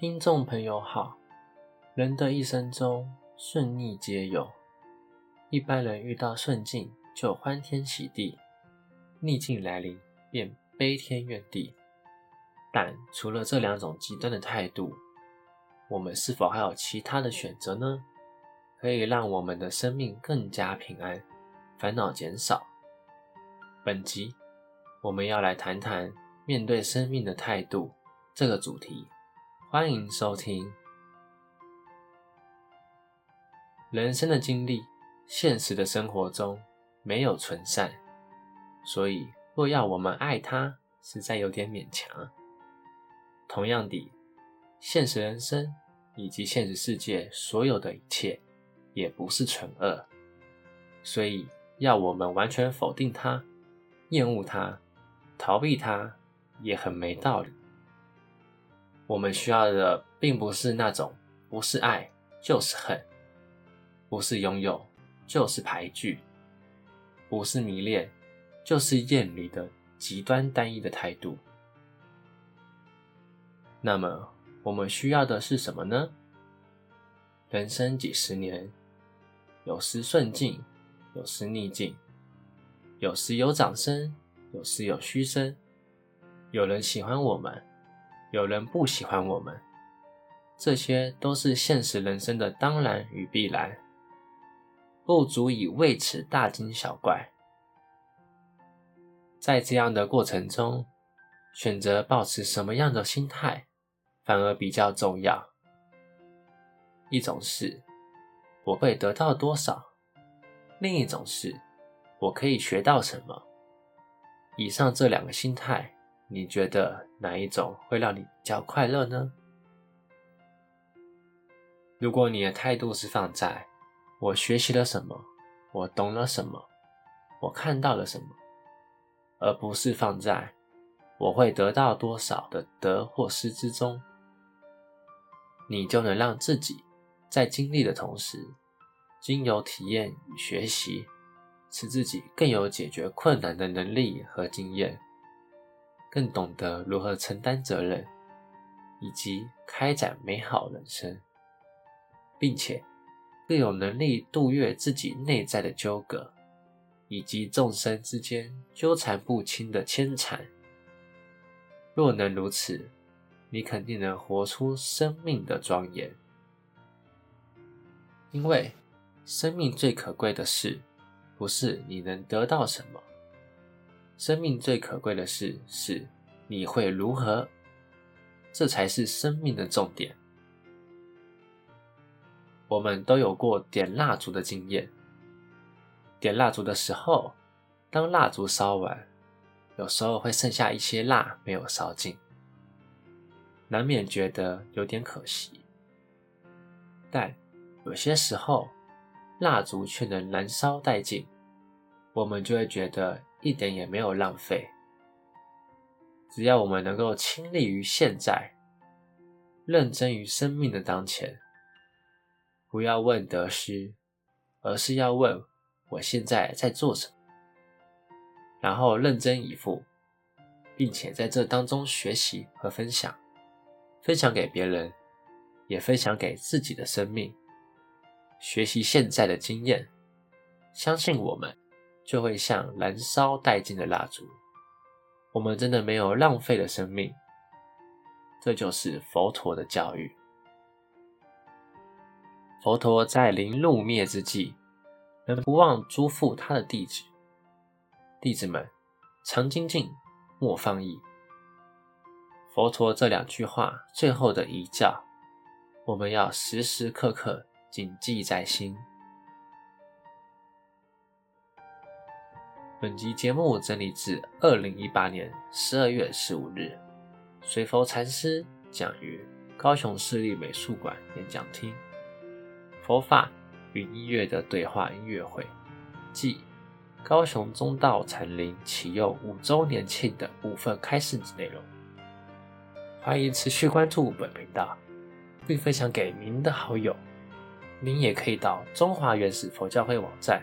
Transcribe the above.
听众朋友好，人的一生中顺逆皆有，一般人遇到顺境就欢天喜地，逆境来临便悲天怨地。但除了这两种极端的态度，我们是否还有其他的选择呢？可以让我们的生命更加平安，烦恼减少。本集我们要来谈谈面对生命的态度这个主题。欢迎收听。人生的经历，现实的生活中没有纯善，所以若要我们爱他，实在有点勉强。同样的，现实人生以及现实世界所有的一切，也不是纯恶，所以要我们完全否定它、厌恶它、逃避它，也很没道理。我们需要的并不是那种不是爱就是恨，不是拥有就是排拒，不是迷恋就是厌离的极端单一的态度。那么，我们需要的是什么呢？人生几十年，有时顺境，有时逆境，有时有掌声，有时有嘘声，有人喜欢我们。有人不喜欢我们，这些都是现实人生的当然与必然，不足以为此大惊小怪。在这样的过程中，选择保持什么样的心态，反而比较重要。一种是我会得到多少，另一种是我可以学到什么。以上这两个心态。你觉得哪一种会让你比较快乐呢？如果你的态度是放在“我学习了什么，我懂了什么，我看到了什么”，而不是放在“我会得到多少的得或失”之中，你就能让自己在经历的同时，经由体验与学习，使自己更有解决困难的能力和经验。更懂得如何承担责任，以及开展美好人生，并且更有能力度越自己内在的纠葛，以及众生之间纠缠不清的牵缠。若能如此，你肯定能活出生命的庄严。因为生命最可贵的事，不是你能得到什么。生命最可贵的事是你会如何，这才是生命的重点。我们都有过点蜡烛的经验。点蜡烛的时候，当蜡烛烧完，有时候会剩下一些蜡没有烧尽，难免觉得有点可惜。但有些时候，蜡烛却能燃烧殆尽，我们就会觉得。一点也没有浪费。只要我们能够亲历于现在，认真于生命的当前，不要问得失，而是要问我现在在做什么，然后认真以赴，并且在这当中学习和分享，分享给别人，也分享给自己的生命，学习现在的经验，相信我们。就会像燃烧殆尽的蜡烛，我们真的没有浪费的生命。这就是佛陀的教育。佛陀在临入灭之际，仍不忘嘱咐他的弟子：“弟子们，常精进，莫放逸。”佛陀这两句话最后的遗教，我们要时时刻刻谨记在心。本集节目整理自二零一八年十二月十五日，随佛禅师讲于高雄市立美术馆演讲厅，佛法与音乐的对话音乐会，暨高雄中道禅林启佑五周年庆的部分开示之内容。欢迎持续关注本频道，并分享给您的好友。您也可以到中华原始佛教会网站。